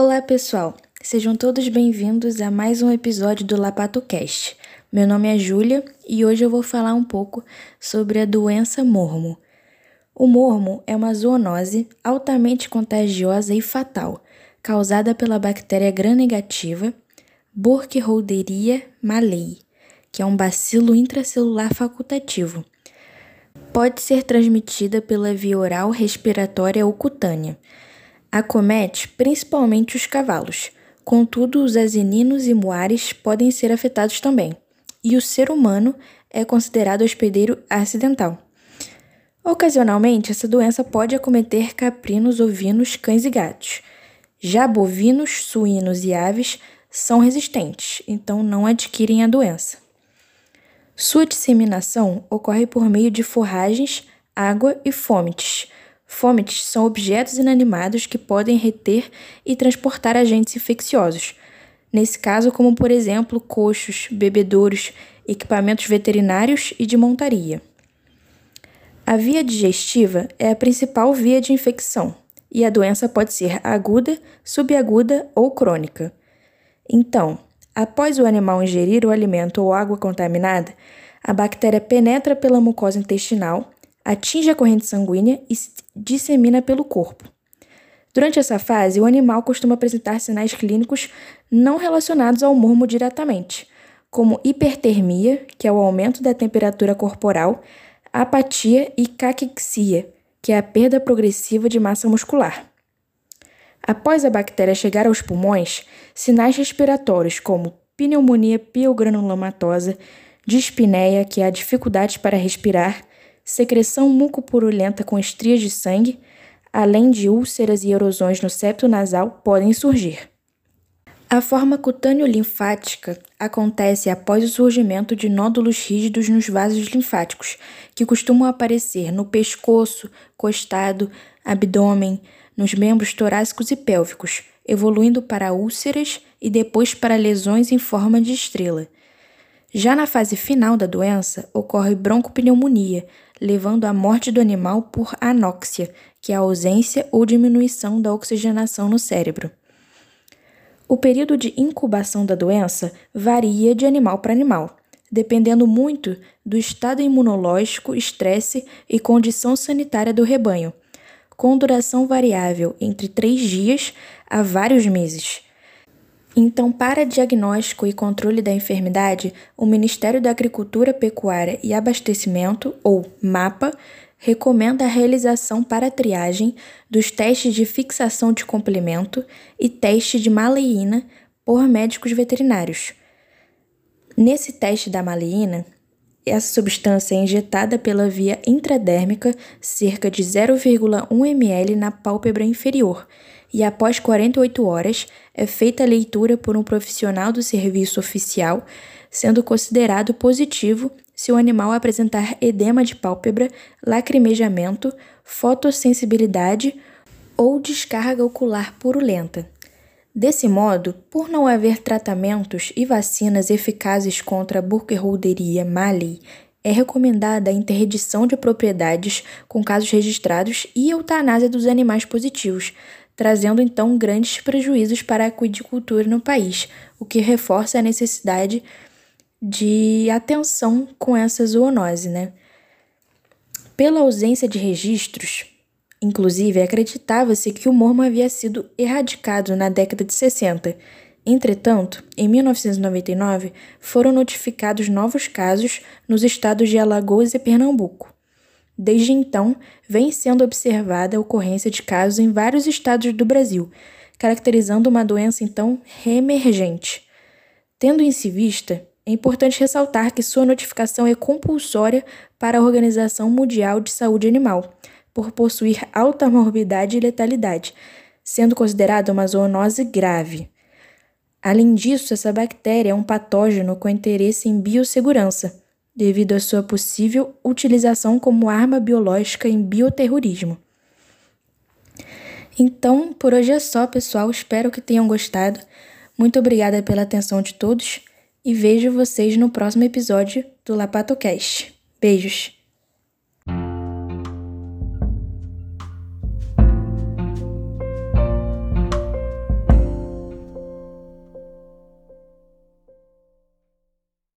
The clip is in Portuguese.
Olá, pessoal. Sejam todos bem-vindos a mais um episódio do Lapato Cast. Meu nome é Júlia e hoje eu vou falar um pouco sobre a doença mormo. O mormo é uma zoonose altamente contagiosa e fatal, causada pela bactéria gram-negativa Burkholderia malei, que é um bacilo intracelular facultativo. Pode ser transmitida pela via oral, respiratória ou cutânea. Acomete principalmente os cavalos, contudo, os asininos e muares podem ser afetados também, e o ser humano é considerado hospedeiro acidental. Ocasionalmente, essa doença pode acometer caprinos, ovinos, cães e gatos. Já bovinos, suínos e aves são resistentes, então não adquirem a doença. Sua disseminação ocorre por meio de forragens, água e fômites. Fômites são objetos inanimados que podem reter e transportar agentes infecciosos. Nesse caso, como por exemplo, coxos, bebedouros, equipamentos veterinários e de montaria. A via digestiva é a principal via de infecção e a doença pode ser aguda, subaguda ou crônica. Então, após o animal ingerir o alimento ou água contaminada, a bactéria penetra pela mucosa intestinal, atinge a corrente sanguínea e se dissemina pelo corpo. Durante essa fase, o animal costuma apresentar sinais clínicos não relacionados ao mormo diretamente, como hipertermia, que é o aumento da temperatura corporal, apatia e caquexia, que é a perda progressiva de massa muscular. Após a bactéria chegar aos pulmões, sinais respiratórios como pneumonia piogranulomatosa, dispneia, que é a dificuldade para respirar, secreção mucopurulenta com estrias de sangue, além de úlceras e erosões no septo nasal, podem surgir. A forma cutâneo-linfática acontece após o surgimento de nódulos rígidos nos vasos linfáticos, que costumam aparecer no pescoço, costado, abdômen, nos membros torácicos e pélvicos, evoluindo para úlceras e depois para lesões em forma de estrela. Já na fase final da doença, ocorre broncopneumonia, levando à morte do animal por anóxia, que é a ausência ou diminuição da oxigenação no cérebro. O período de incubação da doença varia de animal para animal, dependendo muito do estado imunológico, estresse e condição sanitária do rebanho, com duração variável entre três dias a vários meses. Então, para diagnóstico e controle da enfermidade, o Ministério da Agricultura, Pecuária e Abastecimento, ou MAPA, recomenda a realização para triagem dos testes de fixação de complemento e teste de maleína por médicos veterinários. Nesse teste da maleína, essa substância é injetada pela via intradérmica cerca de 0,1 ml na pálpebra inferior e após 48 horas é feita a leitura por um profissional do serviço oficial, sendo considerado positivo se o animal apresentar edema de pálpebra, lacrimejamento, fotossensibilidade ou descarga ocular purulenta. Desse modo, por não haver tratamentos e vacinas eficazes contra a Burkholderia malii, é recomendada a interdição de propriedades com casos registrados e eutanásia dos animais positivos, trazendo então grandes prejuízos para a aquicultura no país, o que reforça a necessidade de atenção com essa zoonose, né? Pela ausência de registros, inclusive acreditava-se que o mormo havia sido erradicado na década de 60. Entretanto, em 1999, foram notificados novos casos nos estados de Alagoas e Pernambuco. Desde então, vem sendo observada a ocorrência de casos em vários estados do Brasil, caracterizando uma doença então reemergente. Tendo em se vista é importante ressaltar que sua notificação é compulsória para a Organização Mundial de Saúde Animal, por possuir alta morbidade e letalidade, sendo considerada uma zoonose grave. Além disso, essa bactéria é um patógeno com interesse em biossegurança, devido à sua possível utilização como arma biológica em bioterrorismo. Então, por hoje é só, pessoal. Espero que tenham gostado. Muito obrigada pela atenção de todos e vejo vocês no próximo episódio do LapatoCast. Beijos!